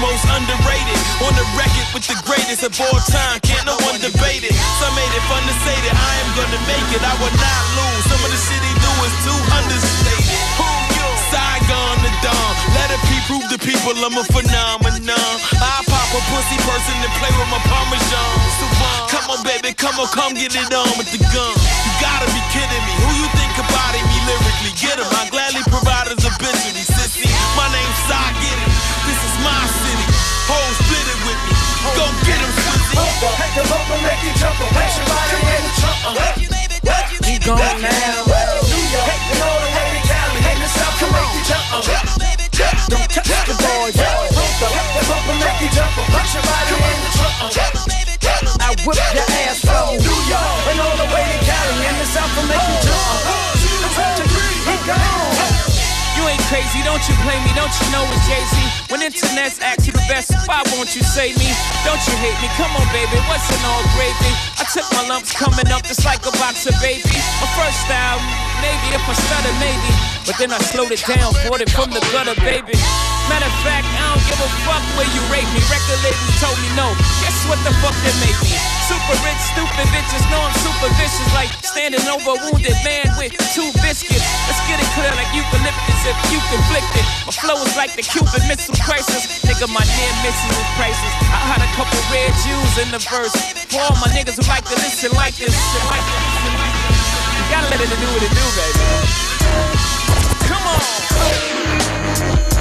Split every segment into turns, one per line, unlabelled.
most underrated on the record with the greatest of all time. Can't no one debate it. Some made it fun to say that I am gonna make it. I will not lose. Some of the shit he do is too understated. Who you? Saigon the Dawn. Let it be prove to people I'm a phenomenon. I pop a pussy person and play with my parmesan. Come on, baby, come on, come get it on with the gun. You gotta be kidding me. Who you think about me lyrically? Get him. I gladly provide his obituary. Sissy, my name's Cy, get it. This is my city. Hoes split it with me. Go get him, Swizzy.
Take the bump and make you jump. Make somebody in the trunk.
He gone now.
New York, and all the way to Cali. In the South, can make you jump.
Don't touch the boys.
Take the bump and make you jump. Make somebody in the trunk.
I whip your ass from.
New York, and all the way to Cali. In the South, can make you jump. He gone.
You ain't crazy, don't you blame me, don't you know it's Jay-Z? When internet's ask you the best, why won't you say me? Don't you hate me? Come on, baby, what's in all gravy? I took my lumps coming up just like a box of baby. My first style, maybe if I stutter, maybe. But then I slowed it down, bought it from the gutter, baby. Matter of fact, I don't give a fuck where you rate me. Record labels what the fuck they make me? Super rich, stupid bitches know I'm super vicious, like standing over a wounded man with two biscuits. Let's get it clear like eucalyptus if you conflict it. My flow is like the Cuban Missile Crisis. Nigga, my near misses is prices. I had a couple red Jews in the verse. For all my niggas who like to listen like this. Like this. You gotta let it do what it do, baby. Come on.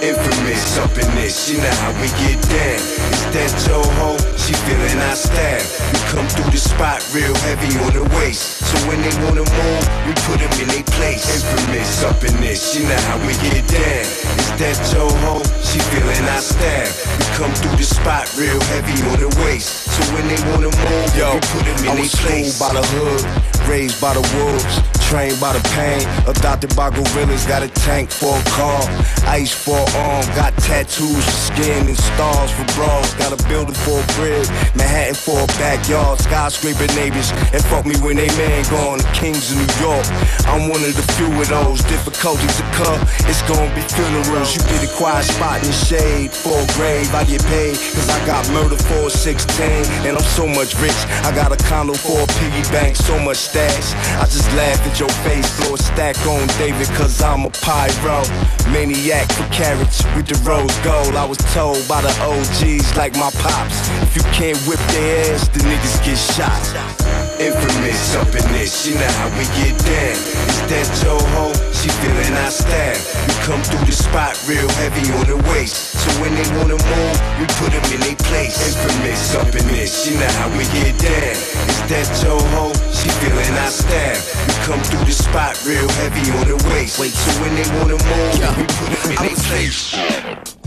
Infamous up in this, you know how we get down. Is that hoe? She feeling our style. We come through the spot real heavy on the waist. So when they wanna move, we put them in their place. Infamous up in this, you know how we get down. Is that hoe? She feeling our style. We come through the spot real heavy on the waist. So when they wanna move,
Yo,
we put them in their place.
by the hood, raised by the wolves, trained by the pain, adopted by gorillas, got a tank for a car, ice for an arm, got tattoos for skin and stars for bras, got a building for a crib, Manhattan for a backyard, skyscraper neighbors, and fuck me when they man gone, the kings of New York. I'm one of the few of those difficulties to come. It's gonna be funerals. You get a quiet spot in the shade for a grave. I get paid, cause I got murder for a 16, and I'm so much rich. I got a condo for a piggy bank, so much stash. I just laugh at your face, blow a stack on David, cause I'm a pyro. Maniac for carrots with the rose gold. I was told by the OGs like my pops. If you can't whip their ass, the niggas get shot.
Infamous up in this, you know how we get down. Is that hoe? She feeling our style. We come through the spot real heavy on the waist. So when they wanna move, we put them in their place. Infamous up in this, you know how we get down. Is that hoe? She feeling our style. We come through the spot real heavy on the waist. Wait, so when they wanna move, we put them in their place.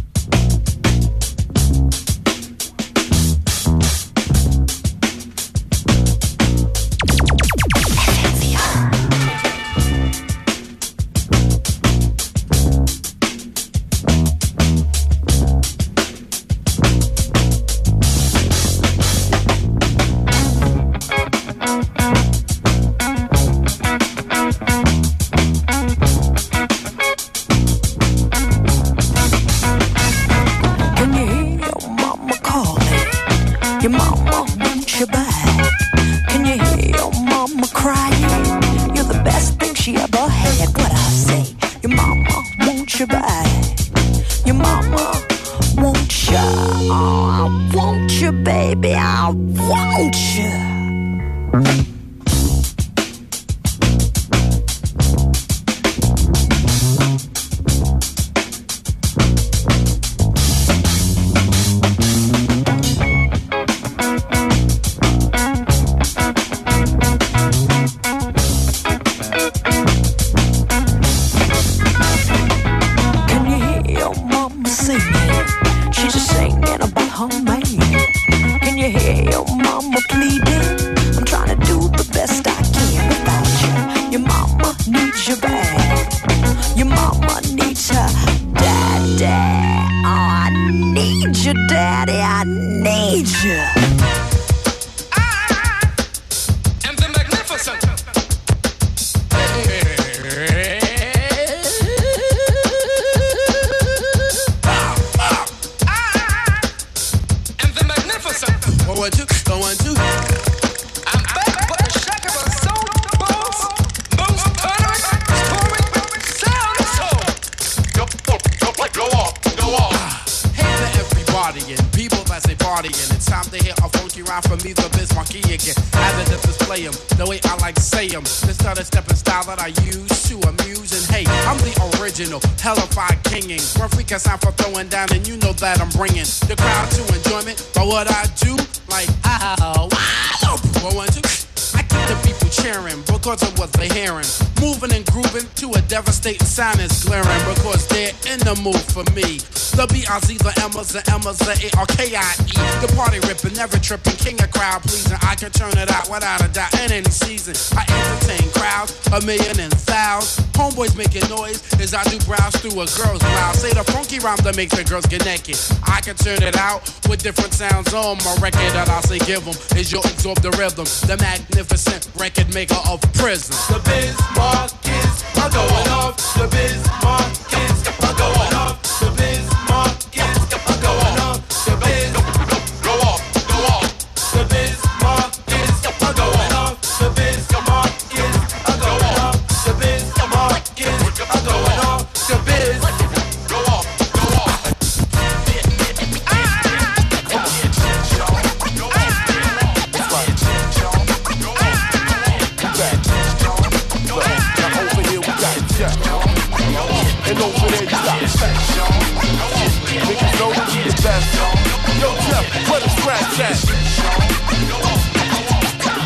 Emmas, the the party ripping, never tripping, king of crowd pleasing. I can turn it out without a doubt in any season. I entertain crowds, a million and thousands. Homeboys making noise as I do browse through a girl's blouse. Say the funky rhyme that makes the girls get naked. I can turn it out with different sounds on my record that I say give them. Is you'll absorb the rhythm. The magnificent record maker of prison.
The Bismarck are going off. The Bismarck
scratch at?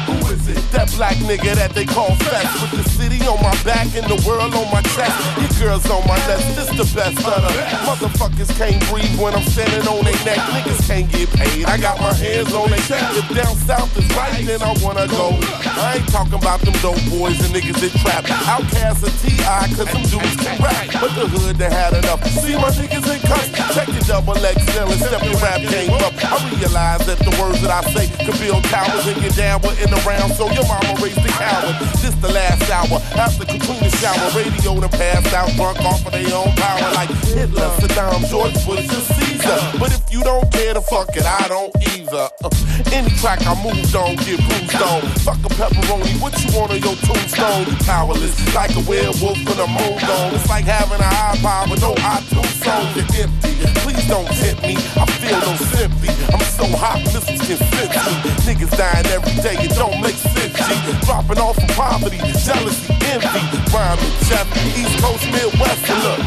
Who is it? That black nigga that they call Fest With the on my back and the world on my chest. Your girls on my left, this the best of the Motherfuckers can't breathe when I'm standing on their neck. Niggas can't get paid, I got my hands on their chest. If down south is right, then I wanna go. I ain't talking about them dope boys and niggas that trap. OutKast of T.I. cause them dudes can rap. But the hood they had enough. See my niggas in cuffs Check your double XL and step your rap game up. I realize that the words that I say could build towers and get down with in the round So your mama raised the coward. This the last hour After Katrina shower Radio done passed out Drunk off of their own power Like Hitler, Saddam, George Bush, and Caesar. But if don't care to fuck it, I don't either. Uh, Any track I moved on, get bruised on. Fuck a pepperoni, what you want on your tombstone? Powerless, like a werewolf when I'm moved on It's like having an iPod with no iTunes song. You're empty, please don't tempt me. I feel no sympathy. I'm so hot, missiles can fit me Niggas dying every day, it don't make sense, G Dropping off from poverty, jealousy, envy. Rhyming, Jeff, East Coast, Midwest, and look.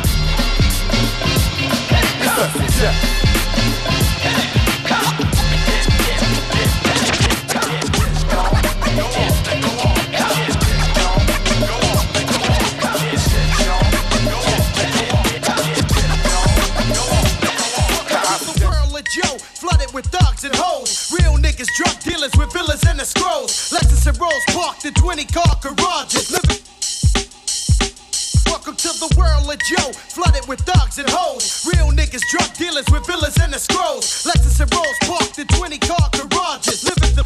It's a Jeff
dealers with villas and the scrolls. Lexus and Rolls parked in 20 car garages. Living. Welcome to the world of Joe, flooded with thugs and hoes. Real niggas, drug dealers with villas and the scrolls. Lexus and Rolls parked in 20 car garages. Living the.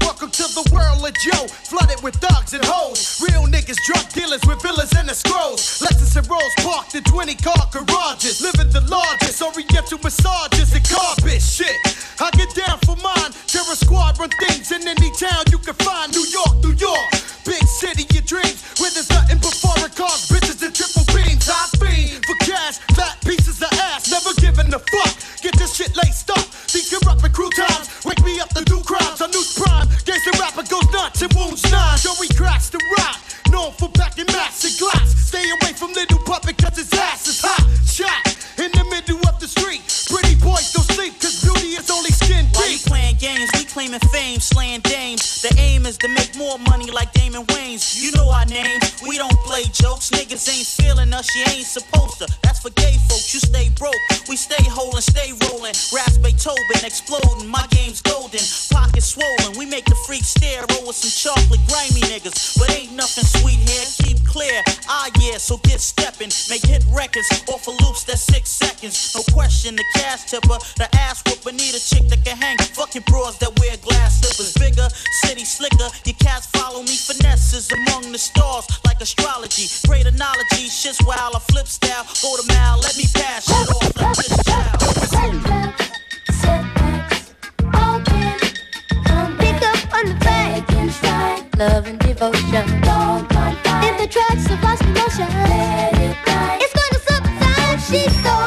Welcome to the world of Joe, flooded with thugs and hoes. Real niggas, drug dealers with villas and the scrolls. Lexus and Rolls parked in 20 car garages. Living the largest, oriental massages Run things in any town you can find. New York, New York. Big city, your dreams. Where there's nothing but foreign cars, bitches, and triple beams. I fiend for cash, fat pieces of ass. Never giving a fuck. Get this shit laced up. These corrupt crew times. Wake me up to do crimes. I news prime. Gangsta rapper goes nuts and wounds nine. Joey cracks the rock. Known for packing mass and glass. Stay away from little
to make more money like Damon Wayans. You know our name, we don't play jokes. Niggas ain't feeling us, you ain't supposed to. That's for gay folks, you stay broke. We stay holding, stay rolling. Raps Beethoven, exploding, my game's golden. Pockets swollen, we make the freak stare, roll with some chocolate, grimy niggas. But ain't nothing sweet here, keep clear. Ah, yeah, so get stepping. Make hit records off of loops that's six seconds. No question, the cash tipper, the ass whooper, need a chick that can hang. Fucking bras that city slicker, your cats follow me. Finesses among the stars, like astrology. Great analogy, shit's wild, a flip style. Go to mile, let me pass shit off like this style.
Love and devotion. If the tracks have lost emotion, it's gonna subside. She's so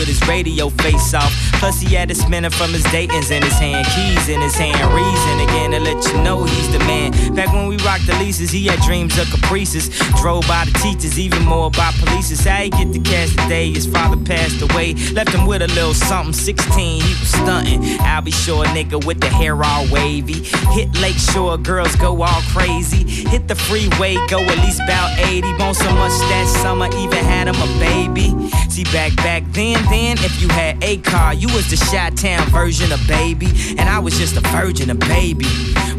with his radio face off. Plus, he had a spinner from his Dayton's in his hand, keys in his hand. Reason again to let you know he's the man. Back when we rocked the leases, he had dreams of caprices. Drove by the teachers, even more by police. How he get the cash today? His father passed away, left him with a little something. 16, he was stunting. I'll be sure, nigga, with the hair all wavy. Hit Lake Shore, girls go all crazy. Hit the freeway, go at least about 80. Bone so much that summer, even had him a baby. See, back back then, then, if you had a car, you was the Shot Town version of baby. And I was just a virgin, of baby.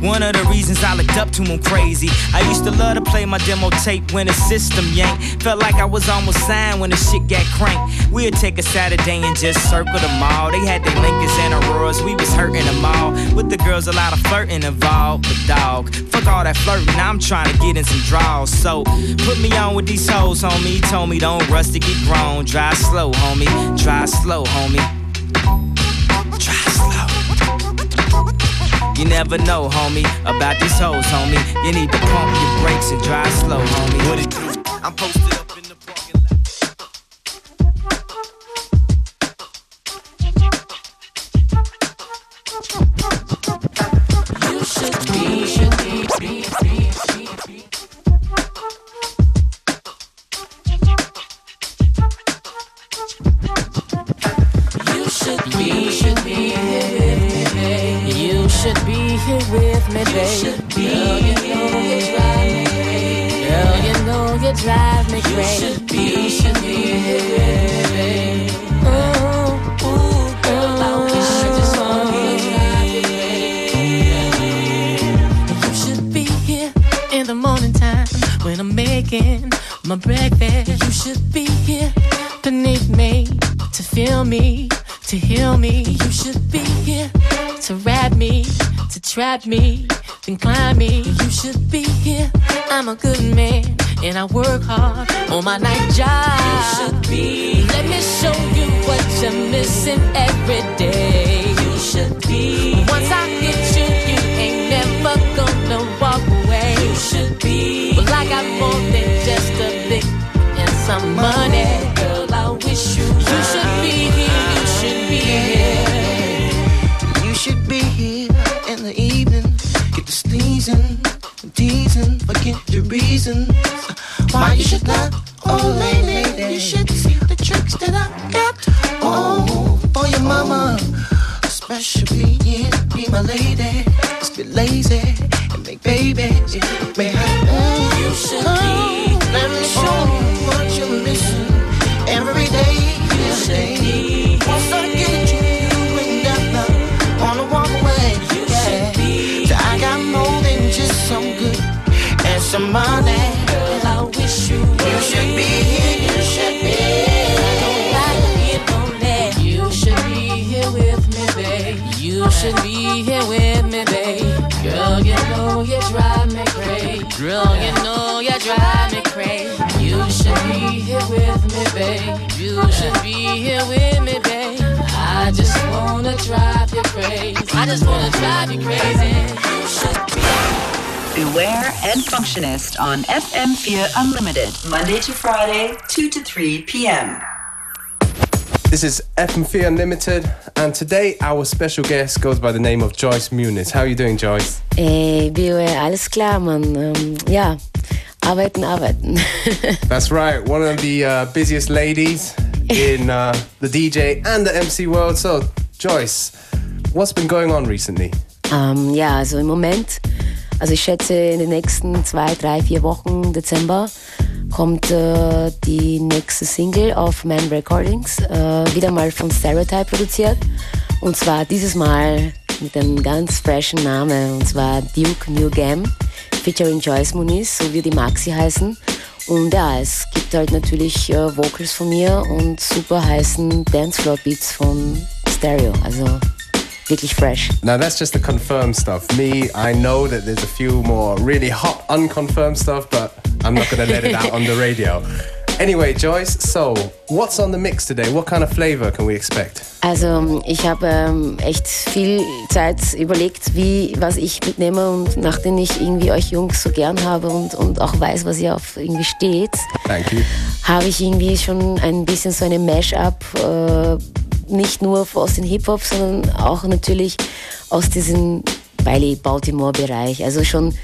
One of the reasons I looked up to him crazy. I used to love to play my demo tape when the system yanked. Felt like I was almost signed when the shit got cranked. We'd take a Saturday and just circle the mall. They had their Lincolns and Auroras, we was hurting them all. With the girls, a lot of flirting involved. But dog, fuck all that flirting, I'm trying to get in some draws. So put me on with these hoes, homie. Told me don't rush to get grown. Drive slow, homie. Drive slow, homie. You never know, homie, about these hoes, homie. You need to pump your brakes and drive slow, homie. What it do? I'm posted up
you drive me crazy. You should be, should be here. Ooh, ooh, girl, I just wanna you. Oh. You should be here in the morning time when I'm making my breakfast. You should be here beneath me to feel me, to heal me. You should be here to wrap me, trap me, then climb me. You should be here
I'm a good man and I work hard on my night job. You should be. Let me show you what you're missing every day. You should be. Once I get you, you ain't never gonna walk away. You should be. Well, I got more than just a lick and some money. Girl, I wish you. You should
reasons why you should not. Oh, lady, you should see the tricks that I got. Oh, for your mama, special being, be my lady. Just be lazy and make babies. I, mm,
You should be.
Money.
Girl, I wish you.
You should be here, you should be
You should be here with me, babe. You should be here with me, babe. Girl, you know you drive me crazy. Girl, you know you drive me crazy. You should be here with me, babe. You should be here with me, babe. I just wanna drive you crazy. I just wanna drive you crazy. You should be.
Beware and Functionist on FM4 Unlimited, Monday to Friday, 2 to 3 p.m.
This is FM4 Unlimited, and today our special guest goes by the name of Joyce Muniz. How are you doing, Joyce?
Ey, BOE, alles klar, Mann. Ähm, ja, arbeiten, arbeiten.
That's right, one of the uh, busiest ladies in uh, the DJ and the MC world. So, Joyce, what's been going on recently?
ähm, ja, also im Moment, also ich schätze in den nächsten zwei, drei, vier Wochen, Dezember, kommt äh, die nächste Single auf Man Recordings, äh, wieder mal von Stereotype produziert. Und zwar dieses Mal mit einem ganz freshen Namen, und zwar Duke New Game, featuring Joyce Muniz, so wie die Maxi heißen. Und ja, es gibt halt natürlich äh, Vocals von mir und super heißen Dancefloor-Beats von Stereo, also wirklich fresh.
Now, that's just the confirmed stuff. Me, I know that there's a few more really hot, unconfirmed stuff, but I'm not going to let it out on the radio. Anyway, Joyce, so what's on the mix today? What kind of flavor can we expect?
Also ich habe ähm, echt viel Zeit überlegt, wie, was ich mitnehme und nachdem ich irgendwie euch Jungs so gern habe und, und auch weiß, was ihr auf irgendwie steht, habe ich irgendwie schon ein bisschen so eine Mash-up, äh, nicht nur aus dem Hip-Hop, sondern auch natürlich aus diesem Bailey-Baltimore-Bereich. Also schon,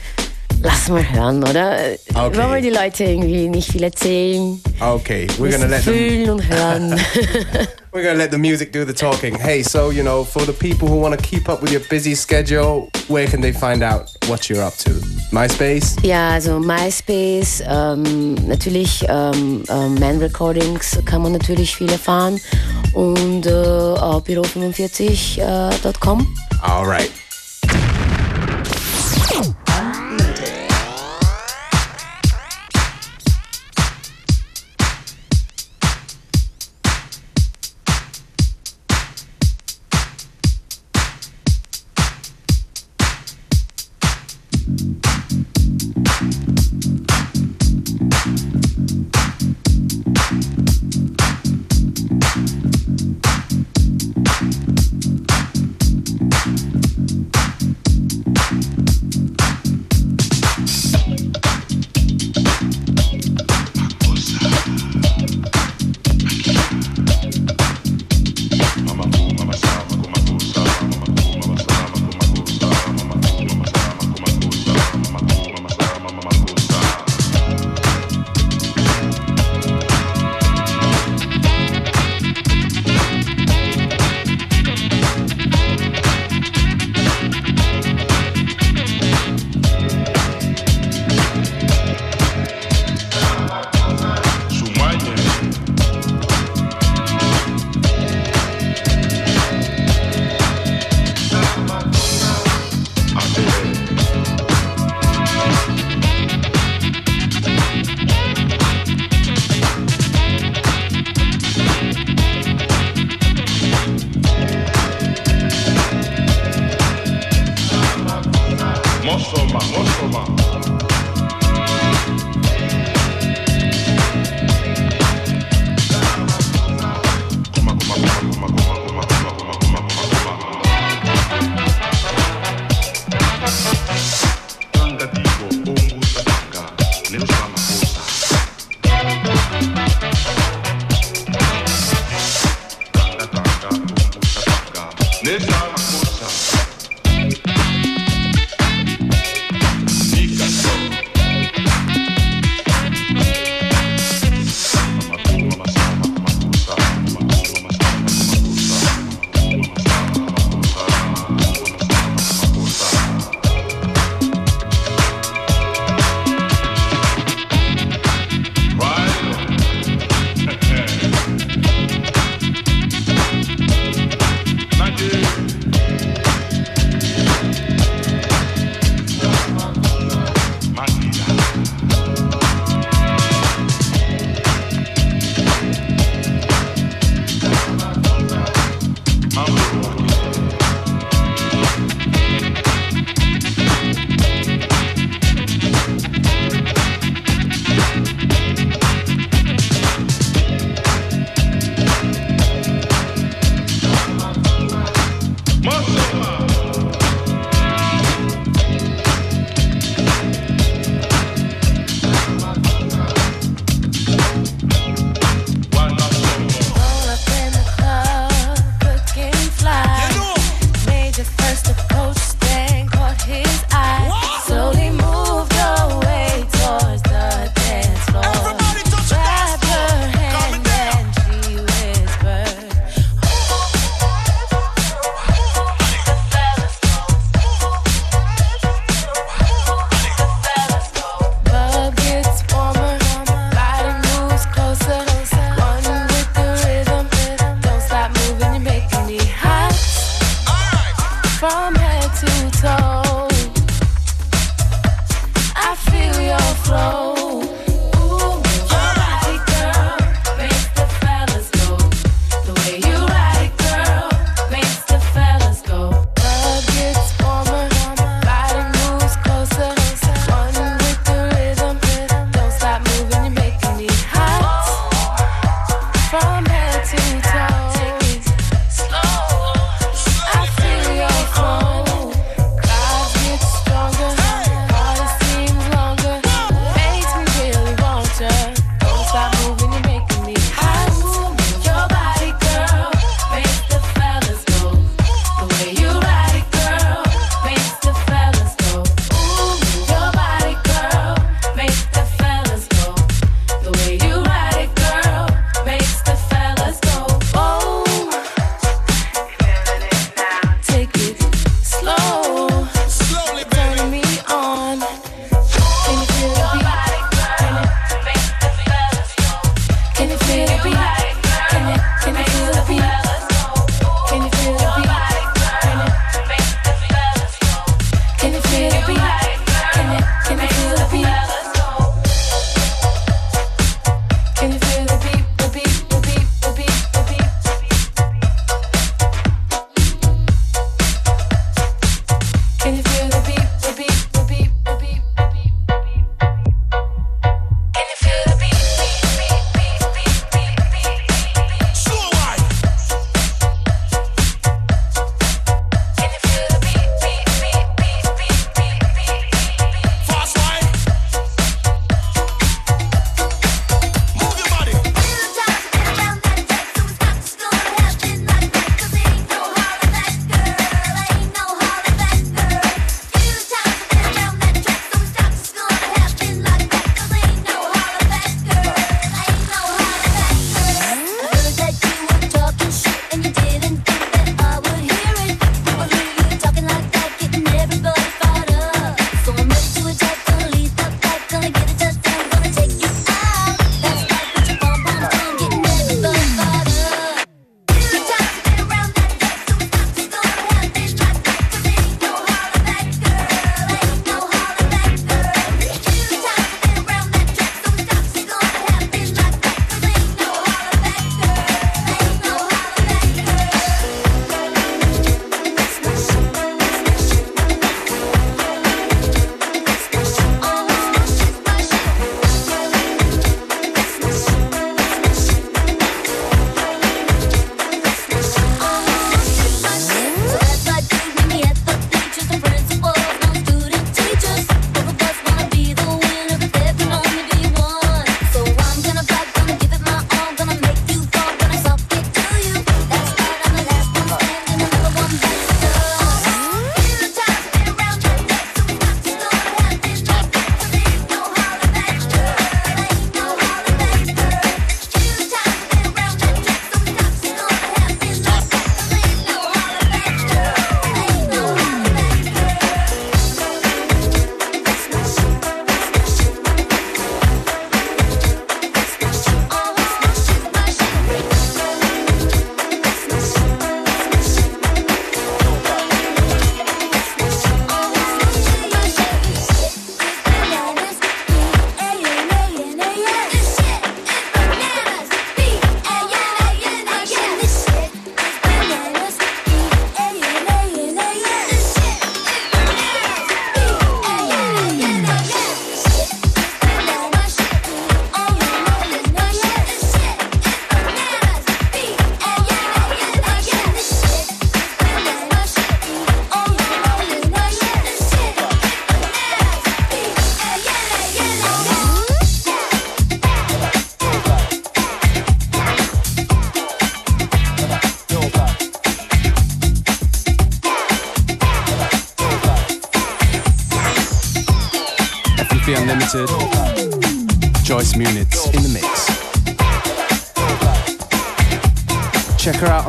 lass mal hören, oder?
Okay.
Wollen wir die Leute irgendwie nicht viel erzählen?
Okay, we're gonna let them.
fühlen und hören.
We're gonna let the music do the talking. Hey, so you know, for the people who want to keep up with your busy schedule, where can they find out what you're up to? MySpace.
Ja, also MySpace, ähm, natürlich ähm, ähm, Man Recordings kann man natürlich viel erfahren und äh, auch äh, büro45.com.
All right.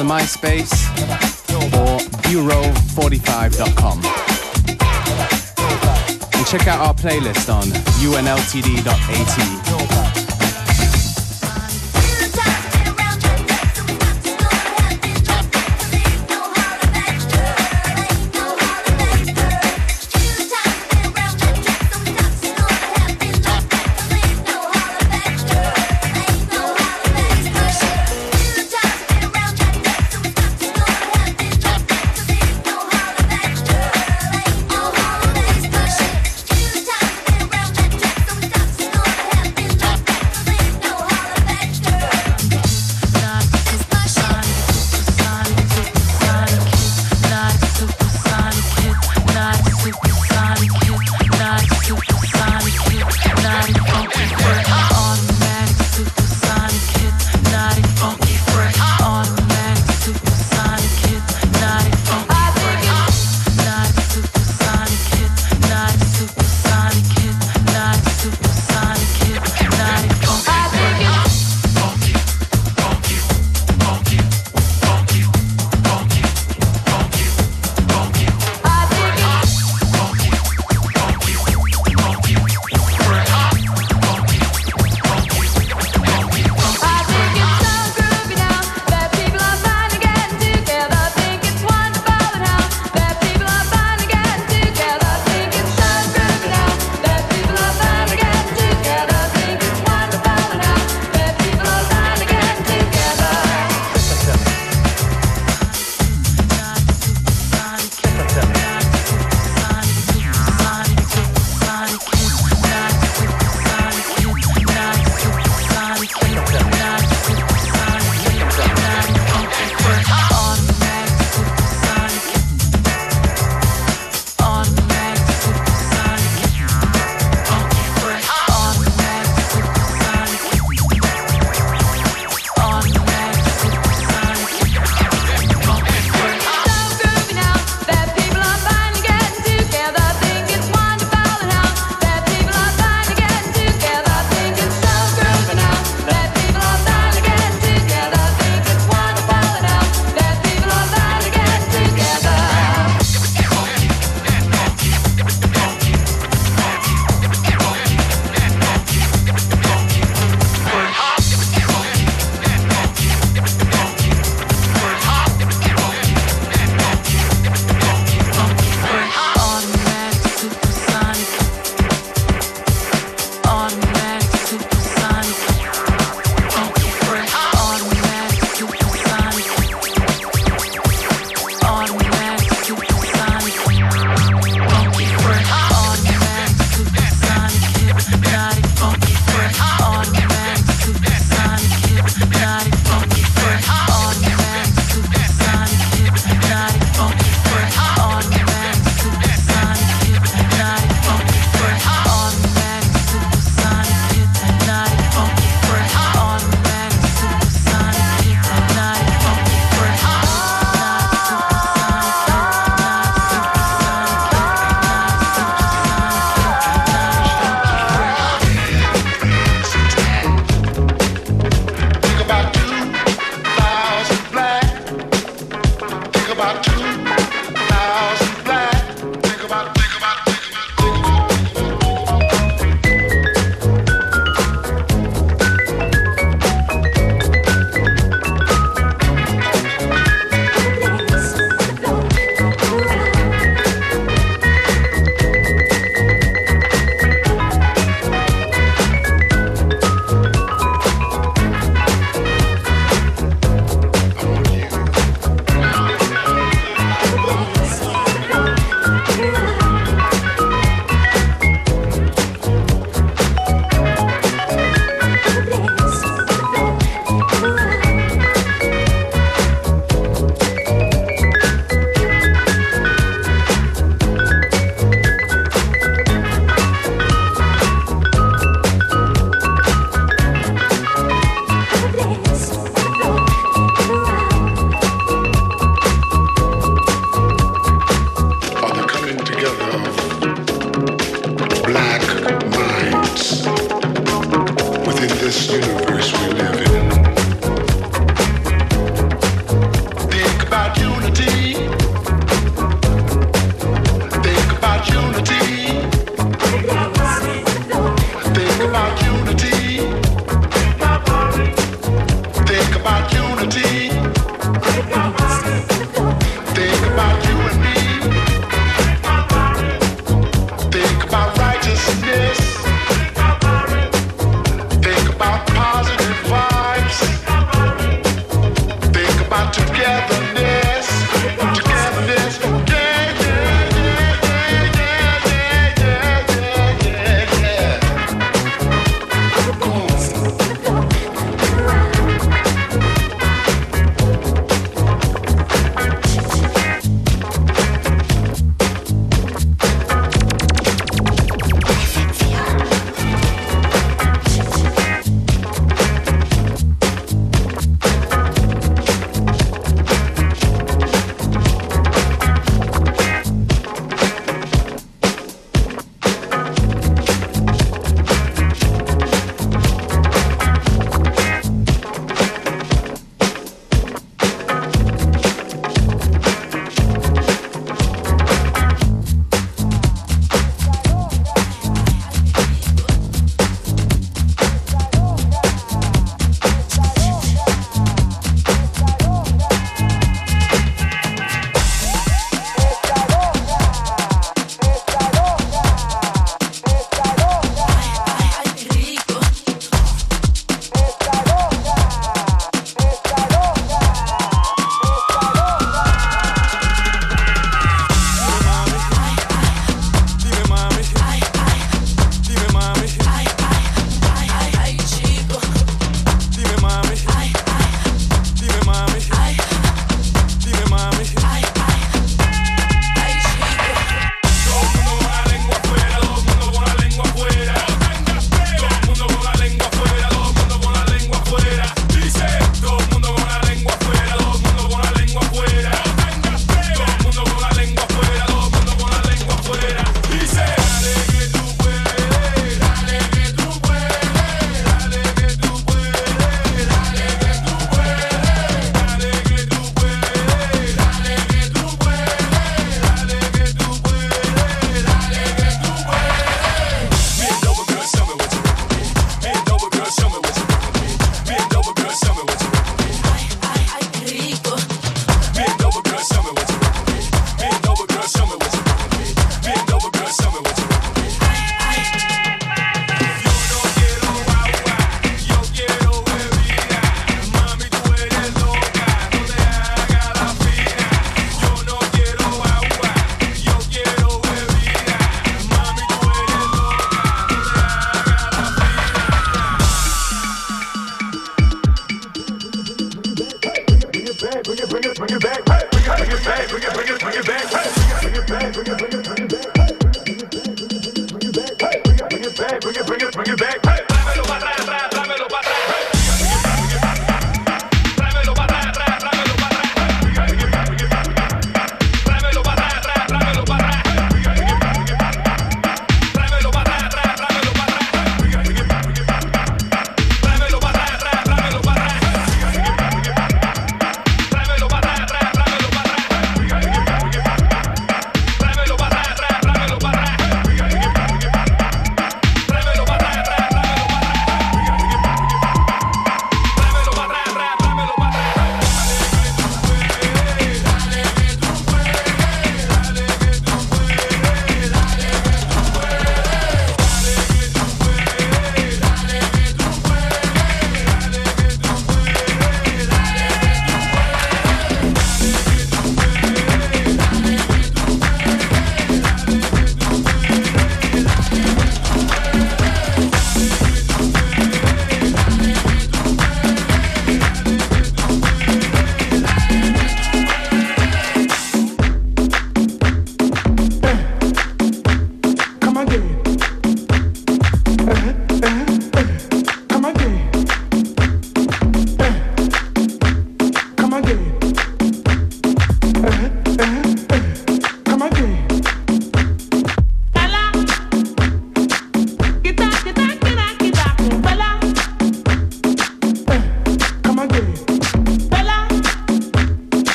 The MySpace or bureau45.com. And check out our playlist on unltd.at.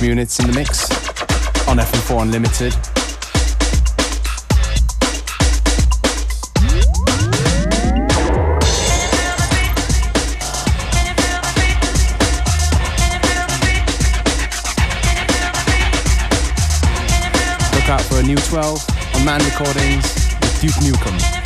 System
Units in the mix on FM4 Unlimited. Look out for a new 12 on Man Recordings with Duke Newcomb.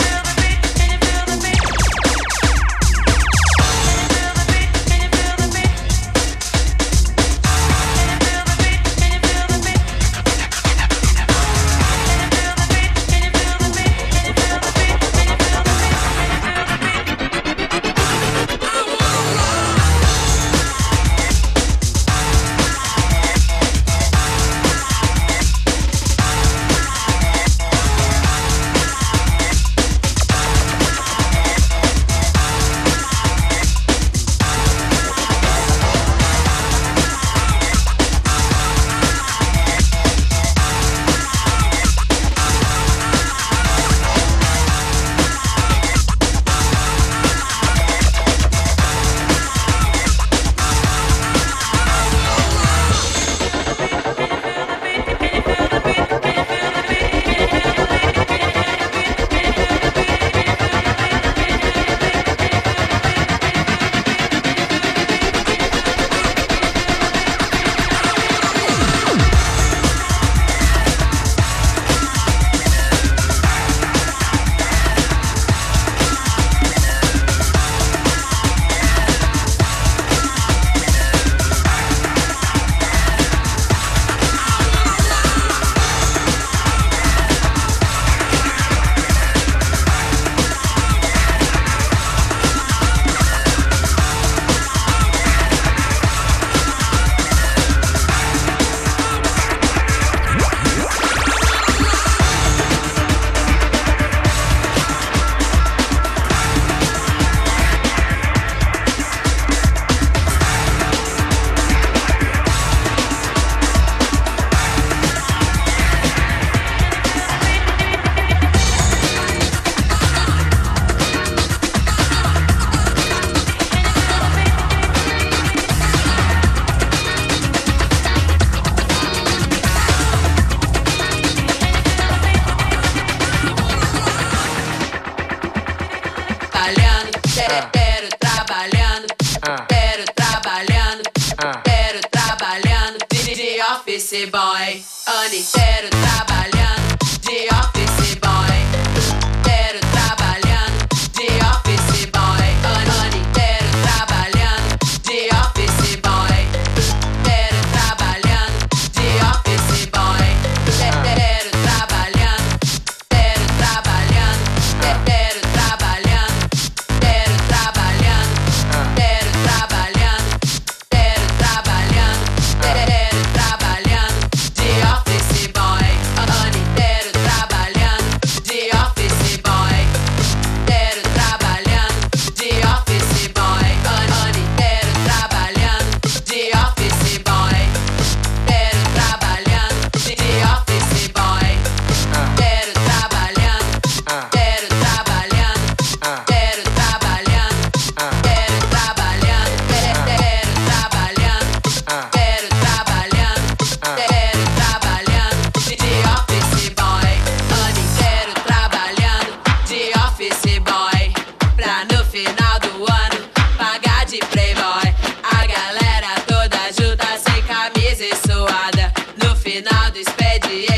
Office boy. Ano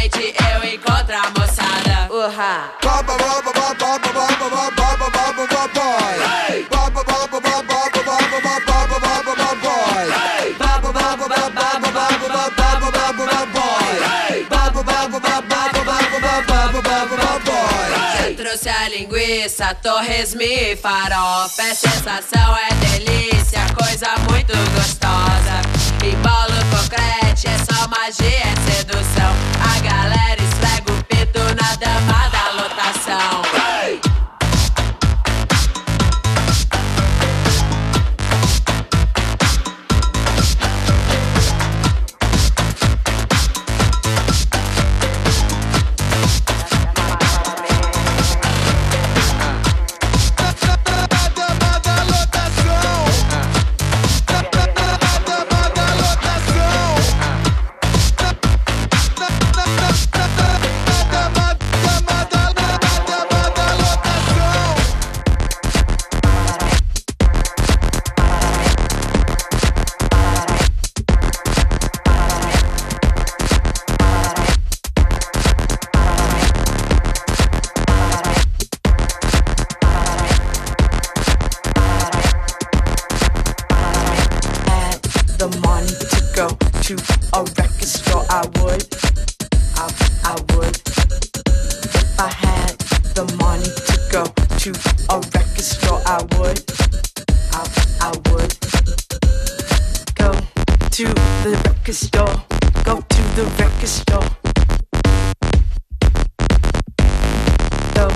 expediente eu encontro a moçada. Urra! Eu trouxe a linguiça, torresmo e farofa. É sensação, é delícia, coisa muito gostosa. E bolo concrete, é só magia, é sedução. Da lotação.
To the record store. Go to the record store. Go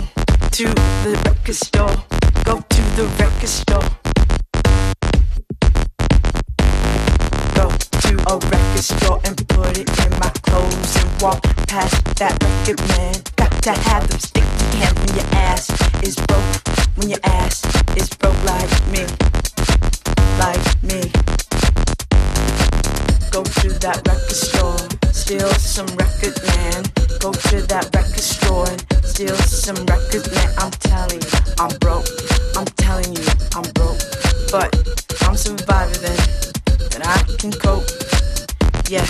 to the record store. Go to the record store. go to a record store and put it in my clothes and walk past that record man. Got to have them sticky hands when your ass is broke. When your ass is broke like me, like that record store, steal some record man. Go to that record store and steal some record man. I'm telling you, I'm broke. I'm telling you, I'm broke. But I'm surviving that I can cope. Yeah,